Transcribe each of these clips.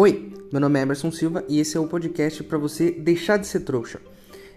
Oi, meu nome é Emerson Silva e esse é o podcast para você deixar de ser trouxa.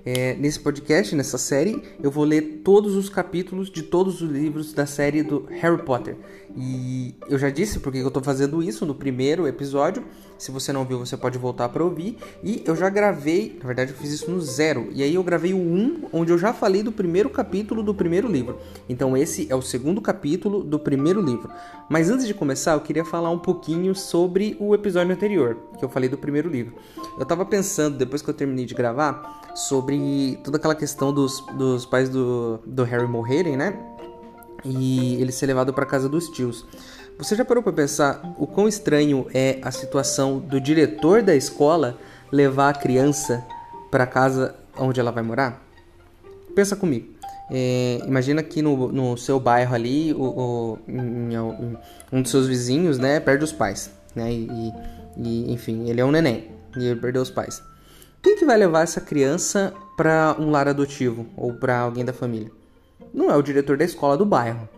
É, nesse podcast, nessa série, eu vou ler todos os capítulos de todos os livros da série do Harry Potter. E eu já disse porque eu estou fazendo isso no primeiro episódio. Se você não viu, você pode voltar para ouvir. E eu já gravei, na verdade, eu fiz isso no zero. E aí eu gravei o 1, onde eu já falei do primeiro capítulo do primeiro livro. Então esse é o segundo capítulo do primeiro livro. Mas antes de começar, eu queria falar um pouquinho sobre o episódio anterior, que eu falei do primeiro livro. Eu estava pensando, depois que eu terminei de gravar, sobre toda aquela questão dos, dos pais do, do Harry morrerem, né? E ele ser levado para casa dos tios. Você já parou para pensar o quão estranho é a situação do diretor da escola levar a criança para casa onde ela vai morar? Pensa comigo. É, imagina que no, no seu bairro ali, o, o um dos seus vizinhos, né, perde os pais, né, e, e, enfim, ele é um neném e ele perdeu os pais. Quem que vai levar essa criança para um lar adotivo ou para alguém da família? Não é o diretor da escola do bairro.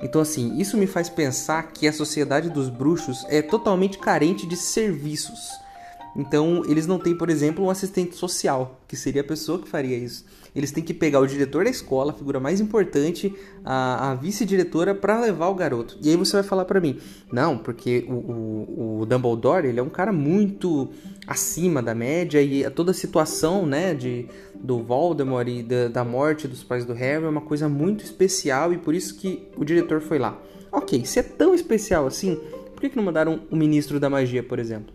Então, assim, isso me faz pensar que a sociedade dos bruxos é totalmente carente de serviços. Então, eles não têm, por exemplo, um assistente social, que seria a pessoa que faria isso eles têm que pegar o diretor da escola, a figura mais importante, a, a vice-diretora, para levar o garoto. E aí você vai falar para mim, não, porque o, o, o, Dumbledore ele é um cara muito acima da média e toda a situação, né, de do Voldemort e da, da morte dos pais do Harry é uma coisa muito especial e por isso que o diretor foi lá. Ok, se é tão especial assim, por que, que não mandaram o ministro da magia, por exemplo?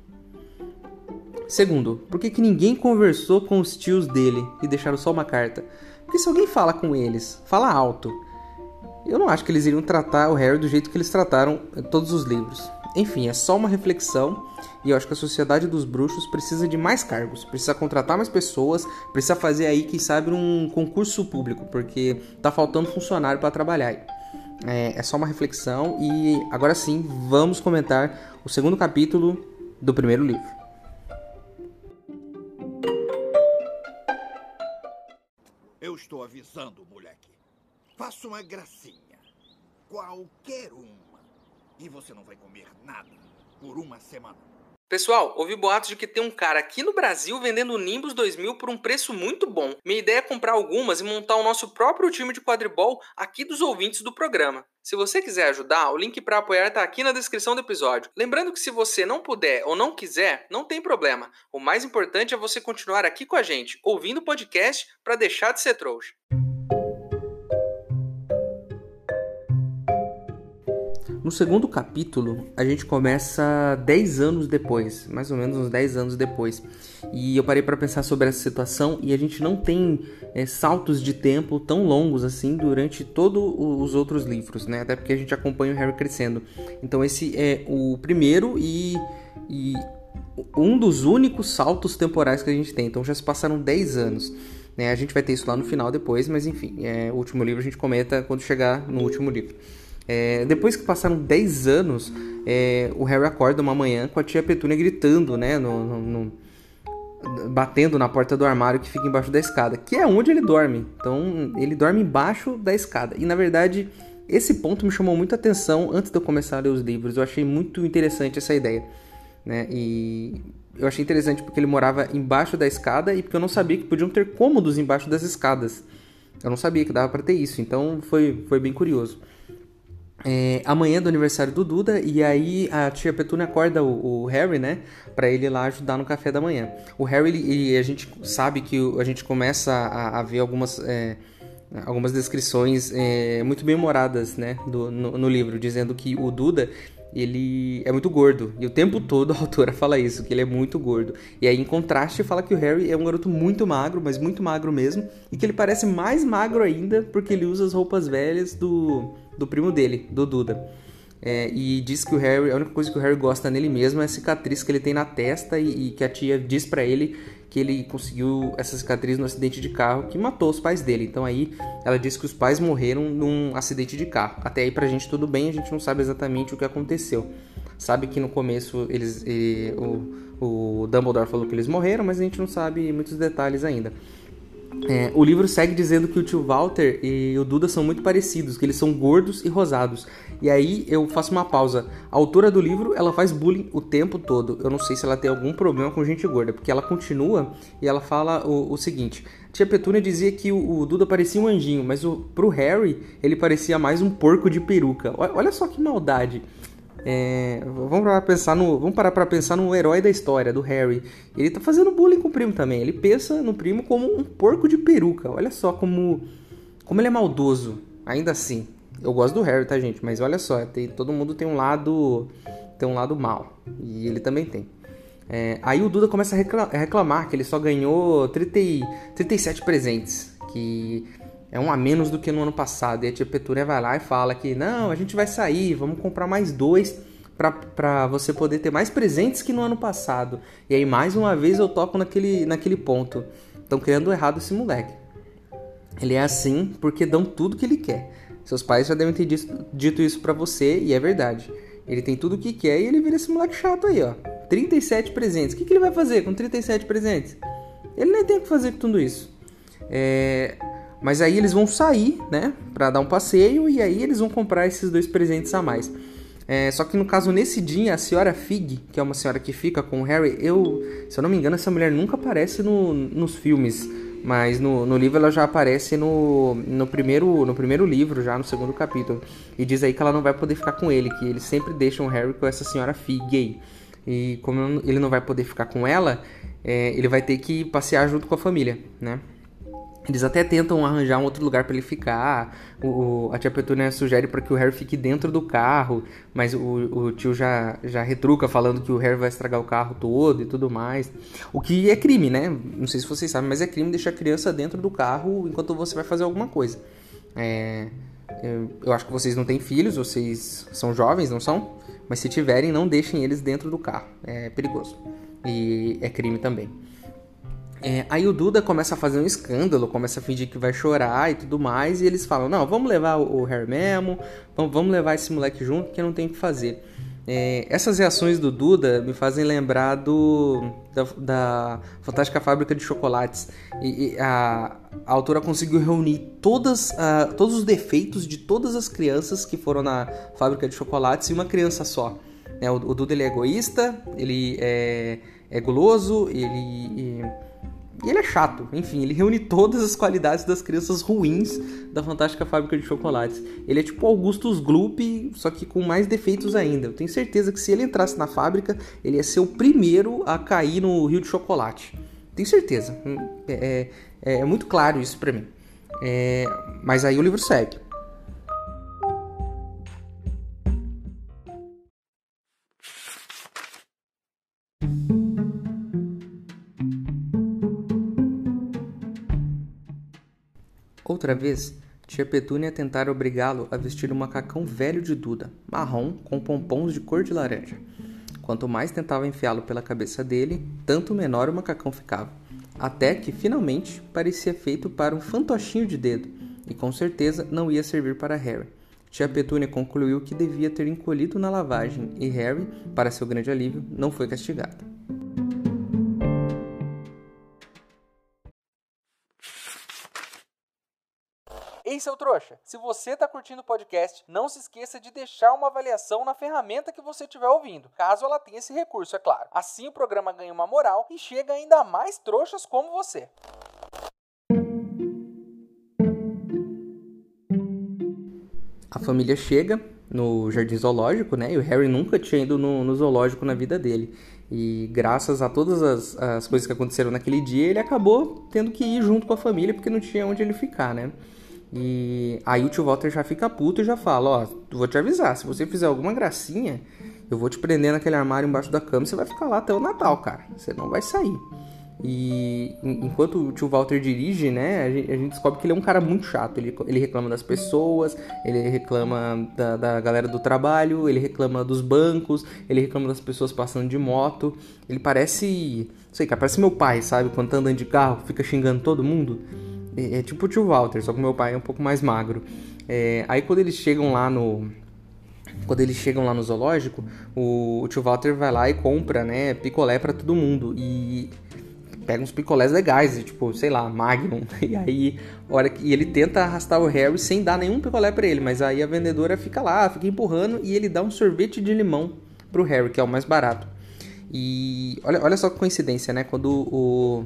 Segundo, por que, que ninguém conversou com os tios dele e deixaram só uma carta? Porque se alguém fala com eles, fala alto. Eu não acho que eles iriam tratar o Harry do jeito que eles trataram todos os livros. Enfim, é só uma reflexão e eu acho que a sociedade dos bruxos precisa de mais cargos, precisa contratar mais pessoas, precisa fazer aí, quem sabe, um concurso público, porque tá faltando funcionário para trabalhar. É, é só uma reflexão e agora sim vamos comentar o segundo capítulo do primeiro livro. Estou avisando, moleque. Faça uma gracinha. Qualquer uma. E você não vai comer nada por uma semana. Pessoal, ouvi boatos de que tem um cara aqui no Brasil vendendo o Nimbus 2000 por um preço muito bom. Minha ideia é comprar algumas e montar o nosso próprio time de quadribol aqui dos ouvintes do programa. Se você quiser ajudar, o link para apoiar está aqui na descrição do episódio. Lembrando que se você não puder ou não quiser, não tem problema. O mais importante é você continuar aqui com a gente, ouvindo o podcast para deixar de ser trouxa. No segundo capítulo, a gente começa 10 anos depois, mais ou menos uns 10 anos depois. E eu parei para pensar sobre essa situação e a gente não tem é, saltos de tempo tão longos assim durante todos os outros livros, né? Até porque a gente acompanha o Harry crescendo. Então esse é o primeiro e, e um dos únicos saltos temporais que a gente tem. Então já se passaram 10 anos. Né? A gente vai ter isso lá no final depois, mas enfim, é, o último livro a gente comenta quando chegar no último livro. É, depois que passaram 10 anos, é, o Harry acorda uma manhã com a tia Petúnia gritando, né? No, no, no, batendo na porta do armário que fica embaixo da escada, que é onde ele dorme. Então, ele dorme embaixo da escada. E na verdade, esse ponto me chamou muita atenção antes de eu começar a ler os livros. Eu achei muito interessante essa ideia. Né? E eu achei interessante porque ele morava embaixo da escada e porque eu não sabia que podiam ter cômodos embaixo das escadas. Eu não sabia que dava para ter isso, então foi, foi bem curioso é, amanhã do aniversário do Duda e aí a tia Petúnia acorda o, o Harry, né, para ele ir lá ajudar no café da manhã. O Harry e a gente sabe que a gente começa a, a ver algumas é, algumas descrições é, muito bem humoradas, né, do, no, no, livro, dizendo que o Duda ele é muito gordo. E o tempo todo a autora fala isso, que ele é muito gordo. E aí, em contraste, fala que o Harry é um garoto muito magro, mas muito magro mesmo. E que ele parece mais magro ainda porque ele usa as roupas velhas do, do primo dele, do Duda. É, e diz que o Harry, a única coisa que o Harry gosta nele mesmo é a cicatriz que ele tem na testa e, e que a tia diz para ele que ele conseguiu essa cicatriz no acidente de carro que matou os pais dele. Então aí ela disse que os pais morreram num acidente de carro. Até aí pra gente tudo bem, a gente não sabe exatamente o que aconteceu. Sabe que no começo eles o, o Dumbledore falou que eles morreram, mas a gente não sabe muitos detalhes ainda. É, o livro segue dizendo que o tio Walter e o Duda são muito parecidos, que eles são gordos e rosados. E aí eu faço uma pausa. A autora do livro, ela faz bullying o tempo todo. Eu não sei se ela tem algum problema com gente gorda, porque ela continua e ela fala o, o seguinte: Tia Petúnia dizia que o, o, Duda parecia um anjinho, mas o, pro Harry ele parecia mais um porco de peruca. Olha, olha só que maldade. É, vamos parar pra pensar no, vamos parar para pensar no herói da história, do Harry. Ele tá fazendo bullying com o primo também. Ele pensa no primo como um porco de peruca. Olha só como como ele é maldoso. Ainda assim, eu gosto do Harry, tá gente? Mas olha só, tem, todo mundo tem um lado tem um lado mal e ele também tem. É, aí o Duda começa a reclamar que ele só ganhou 30, 37 presentes, que é um a menos do que no ano passado. E a tia Petúnia vai lá e fala que não, a gente vai sair, vamos comprar mais dois para você poder ter mais presentes que no ano passado. E aí mais uma vez eu toco naquele, naquele ponto. Estão criando errado esse moleque. Ele é assim porque dão tudo que ele quer. Seus pais já devem ter dito isso para você e é verdade. Ele tem tudo o que quer e ele vira esse moleque chato aí, ó. 37 presentes. O que, que ele vai fazer com 37 presentes? Ele nem tem o que fazer com tudo isso. É... Mas aí eles vão sair, né, para dar um passeio e aí eles vão comprar esses dois presentes a mais. É, só que no caso, nesse dia, a senhora Fig, que é uma senhora que fica com o Harry, eu, se eu não me engano, essa mulher nunca aparece no, nos filmes, mas no, no livro ela já aparece no, no, primeiro, no primeiro livro, já no segundo capítulo. E diz aí que ela não vai poder ficar com ele, que eles sempre deixam o Harry com essa senhora Fig aí. E como ele não vai poder ficar com ela, é, ele vai ter que passear junto com a família, né? Eles até tentam arranjar um outro lugar para ele ficar. O, a tia Petúnia sugere para que o Harry fique dentro do carro, mas o, o, tio já, já retruca falando que o Harry vai estragar o carro todo e tudo mais. O que é crime, né? Não sei se vocês sabem, mas é crime deixar a criança dentro do carro enquanto você vai fazer alguma coisa. É, eu, eu acho que vocês não têm filhos, vocês são jovens, não são? Mas se tiverem, não deixem eles dentro do carro. É perigoso. E é crime também. É, aí o Duda começa a fazer um escândalo, começa a fingir que vai chorar e tudo mais, e eles falam: Não, vamos levar o Harry mesmo, vamos levar esse moleque junto, que não tem o que fazer. É, essas reações do Duda me fazem lembrar do da, da Fantástica Fábrica de Chocolates. E, e a, a, autora conseguiu reunir todas, uh, todos os defeitos de todas as crianças que foram na fábrica de chocolates em uma criança só. É, o, o Duda ele é egoísta, ele é, é guloso, ele. E ele é chato, enfim, ele reúne todas as qualidades das crianças ruins da Fantástica Fábrica de Chocolates. Ele é tipo Augustus Gloop, só que com mais defeitos ainda. Eu tenho certeza que se ele entrasse na fábrica, ele ia ser o primeiro a cair no rio de chocolate. Tenho certeza. Hum, é, é, é muito claro isso pra mim. É, mas aí o livro segue. Outra vez, tia Petúnia tentara obrigá-lo a vestir um macacão velho de Duda, marrom, com pompons de cor de laranja. Quanto mais tentava enfiá-lo pela cabeça dele, tanto menor o macacão ficava. Até que, finalmente, parecia feito para um fantochinho de dedo, e com certeza não ia servir para Harry. Tia Petúnia concluiu que devia ter encolhido na lavagem, e Harry, para seu grande alívio, não foi castigado. Ei, seu trouxa, se você está curtindo o podcast, não se esqueça de deixar uma avaliação na ferramenta que você estiver ouvindo, caso ela tenha esse recurso, é claro. Assim o programa ganha uma moral e chega ainda mais trouxas como você. A família chega no jardim zoológico, né? E o Harry nunca tinha ido no, no zoológico na vida dele. E graças a todas as, as coisas que aconteceram naquele dia, ele acabou tendo que ir junto com a família porque não tinha onde ele ficar, né? E aí o tio Walter já fica puto e já fala, ó, vou te avisar, se você fizer alguma gracinha, eu vou te prender naquele armário embaixo da cama e você vai ficar lá até o Natal, cara. Você não vai sair. E enquanto o tio Walter dirige, né, a gente, descobre que ele é um cara muito chato. Ele, ele reclama das pessoas, ele reclama da, da, galera do trabalho, ele reclama dos bancos, ele reclama das pessoas passando de moto. Ele parece, não sei, cara, parece meu pai, sabe? Quando tá andando de carro, fica xingando todo mundo. É, é, tipo o tio Walter, só que meu pai é um pouco mais magro. É, aí quando eles chegam lá no. Quando eles chegam lá no zoológico, o, o tio Walter vai lá e compra, né, picolé para todo mundo. E pega uns picolés legais, tipo, sei lá, Magnum. E aí, hora que ele tenta arrastar o Harry sem dar nenhum picolé para ele, mas aí a vendedora fica lá, fica empurrando e ele dá um sorvete de limão pro Harry, que é o mais barato. E olha, olha só que coincidência, né? Quando o,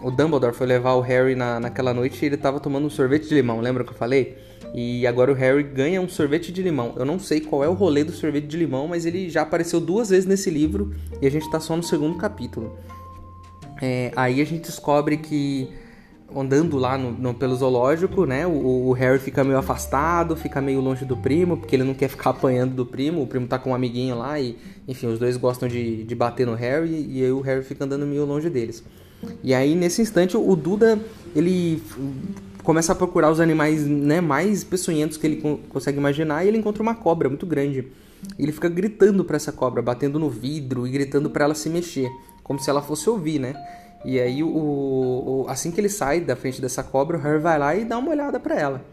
o Dumbledore foi levar o Harry na, naquela noite, ele tava tomando um sorvete de limão, lembra que eu falei? E agora o Harry ganha um sorvete de limão. Eu não sei qual é o rolê do sorvete de limão, mas ele já apareceu duas vezes nesse livro e a gente tá só no segundo capítulo. É, aí a gente descobre que andando lá no, no, pelo zoológico, né? O, o, Harry fica meio afastado, fica meio longe do primo, porque ele não quer ficar apanhando do primo. O primo tá com um amiguinho lá e, enfim, os dois gostam de, de bater no Harry e aí o Harry fica andando meio longe deles. E aí, nesse instante, o Duda, ele começa a procurar os animais né, mais peçonhentos que ele consegue imaginar e ele encontra uma cobra muito grande. Ele fica gritando para essa cobra, batendo no vidro e gritando para ela se mexer, como se ela fosse ouvir, né? E aí, o, o, assim que ele sai da frente dessa cobra, o Harry vai lá e dá uma olhada para ela.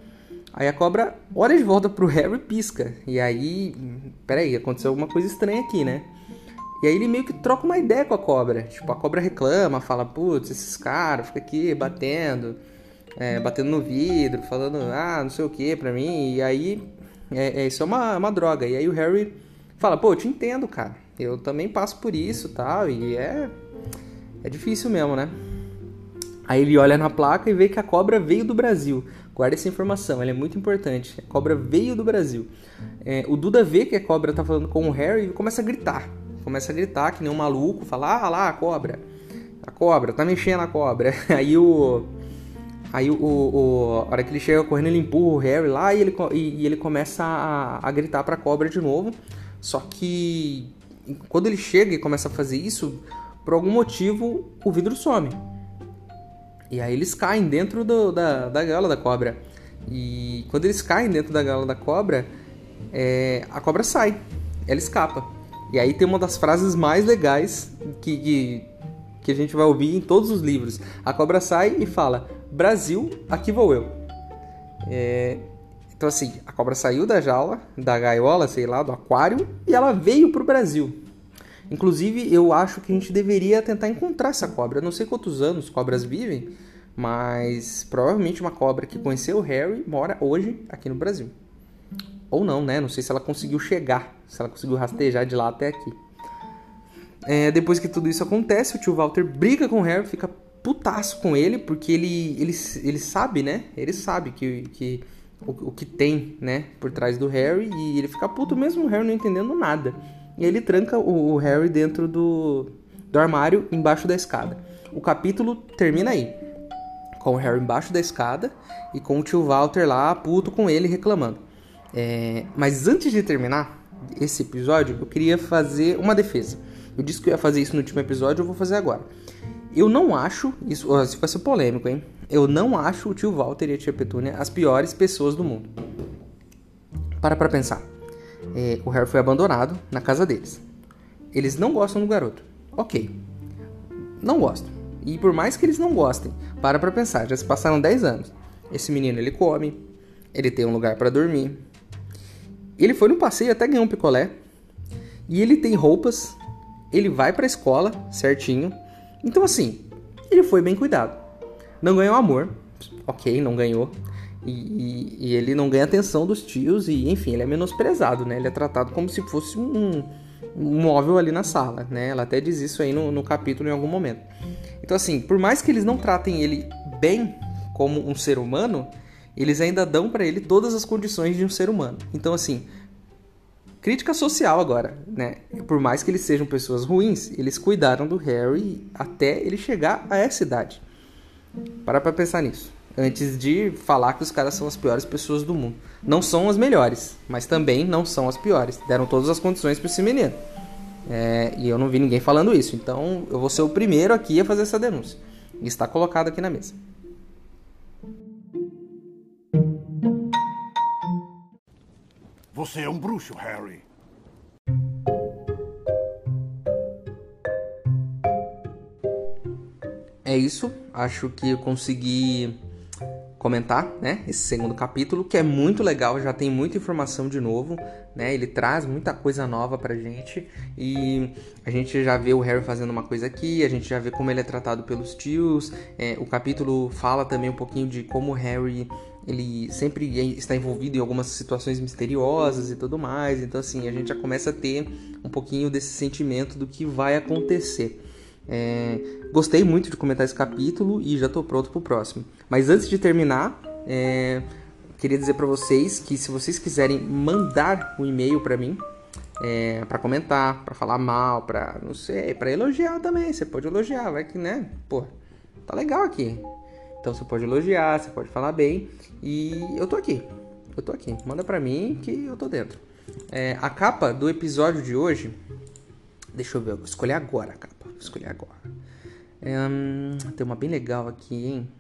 Aí a cobra olha de volta pro Harry e pisca. E aí, peraí, aconteceu alguma coisa estranha aqui, né? E aí ele meio que troca uma ideia com a cobra. Tipo, a cobra reclama, fala, putz, esses caras ficam aqui batendo, é, batendo no vidro, falando, ah, não sei o que pra mim. E aí, é, é, isso é uma, uma droga. E aí o Harry fala, pô, eu te entendo, cara. Eu também passo por isso tal. E é, é difícil mesmo, né? Aí ele olha na placa e vê que a cobra veio do Brasil. Guarda essa informação, ela é muito importante. A cobra veio do Brasil. É, o Duda vê que a cobra tá falando com o Harry e começa a gritar começa a gritar que nem um maluco, fala, ah lá, a cobra. A cobra, tá mexendo a cobra. Aí o. Aí o, o, a hora que ele chega correndo, ele empurra o Harry lá e ele, e, e ele começa a, a gritar pra cobra de novo. Só que quando ele chega e começa a fazer isso, por algum motivo o vidro some. E aí eles caem dentro do, da, da gaiola da cobra. E quando eles caem dentro da gaiola da cobra, é, a cobra sai, ela escapa. E aí tem uma das frases mais legais que, que, que, a gente vai ouvir em todos os livros. A cobra sai e fala: Brasil, aqui vou eu. É... Então, assim, a cobra saiu da jaula, da gaiola, sei lá, do aquário, e ela veio pro Brasil. Inclusive, eu acho que a gente deveria tentar encontrar essa cobra. Eu não sei quantos anos cobras vivem, mas provavelmente uma cobra que conheceu o Harry mora hoje aqui no Brasil. Ou não, né? Não sei se ela conseguiu chegar, se ela conseguiu rastejar de lá até aqui. É, depois que tudo isso acontece, o tio Walter briga com o Harry, fica putaço com ele, porque ele, ele, ele sabe, né? Ele sabe que, que o, o que tem, né, por trás do Harry, e ele fica puto mesmo o Harry não entendendo nada. E ele tranca o, o Harry dentro do, do armário, embaixo da escada. O capítulo termina aí, com o Harry embaixo da escada e com o tio Walter lá puto com ele reclamando. É, mas antes de terminar esse episódio, eu queria fazer uma defesa. Eu disse que eu ia fazer isso no último episódio, eu vou fazer agora. Eu não acho, isso, isso vai ser polêmico, hein? Eu não acho o tio Walter e a tia Petúnia as piores pessoas do mundo. Para pra pensar. É, o Harry foi abandonado na casa deles. Eles não gostam do garoto. Ok. Não gostam. E por mais que eles não gostem, para pra pensar, já se passaram 10 anos. Esse menino ele come, ele tem um lugar para dormir, ele foi no passeio até ganhou um picolé. E ele tem roupas. Ele vai pra escola certinho. Então, assim, ele foi bem cuidado. Não ganhou amor. Ok, não ganhou. E, e, e, ele não ganha atenção dos tios. E, enfim, ele é menosprezado, né? Ele é tratado como se fosse um, um móvel ali na sala, né? Ela até diz isso aí no, no capítulo em algum momento. Então, assim, por mais que eles não tratem ele bem como um ser humano, eles ainda dão para ele todas as condições de um ser humano. Então, assim, crítica social agora, né? Por mais que eles sejam pessoas ruins, eles cuidaram do Harry até ele chegar a essa idade. Para pra pensar nisso. Antes de falar que os caras são as piores pessoas do mundo. Não são as melhores, mas também não são as piores. Deram todas as condições para esse menino. É, e eu não vi ninguém falando isso. Então eu vou ser o primeiro aqui a fazer essa denúncia. Está colocado aqui na mesa. Você é um bruxo, Harry. É isso. Acho que eu consegui comentar, né, esse segundo capítulo, que é muito legal, já tem muita informação de novo, né? Ele traz muita coisa nova pra gente e a gente já vê o Harry fazendo uma coisa aqui, a gente já vê como ele é tratado pelos tios. É, o capítulo fala também um pouquinho de como o Harry ele sempre está envolvido em algumas situações misteriosas e tudo mais. Então assim, a gente já começa a ter um pouquinho desse sentimento do que vai acontecer. É, gostei muito de comentar esse capítulo e já estou pronto para o próximo. Mas antes de terminar, é, queria dizer para vocês que se vocês quiserem mandar um e-mail para mim, é, para comentar, para falar mal, para não sei, para elogiar também, você pode elogiar, vai que né, pô, tá legal aqui. Então você pode elogiar, você pode falar bem e eu tô aqui, eu tô aqui. Manda para mim que eu tô dentro. É, a capa do episódio de hoje, deixa eu ver, vou escolher agora a capa, vou escolher agora. É, hum, tem uma bem legal aqui, hein?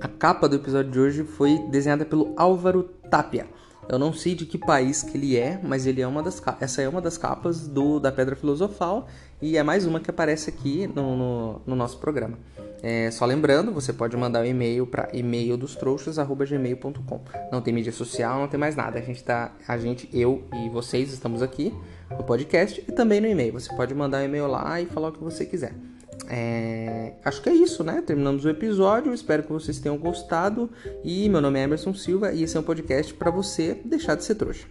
A capa do episódio de hoje foi desenhada pelo Álvaro Tapia. Eu não sei de que país que ele é, mas ele é uma das essa é uma das capas do da Pedra Filosofal e é mais uma que aparece aqui no, no, no nosso programa. É, só lembrando, você pode mandar um e-mail para e-maildostrouxas@gmail.com. Não tem mídia social, não tem mais nada. A gente tá, a gente, eu e vocês estamos aqui no podcast e também no e-mail. Você pode mandar um e-mail lá e falar o que você quiser. É, acho que é isso, né? Terminamos o episódio. Espero que vocês tenham gostado. E meu nome é Emerson Silva e esse é um podcast para você deixar de ser trouxa.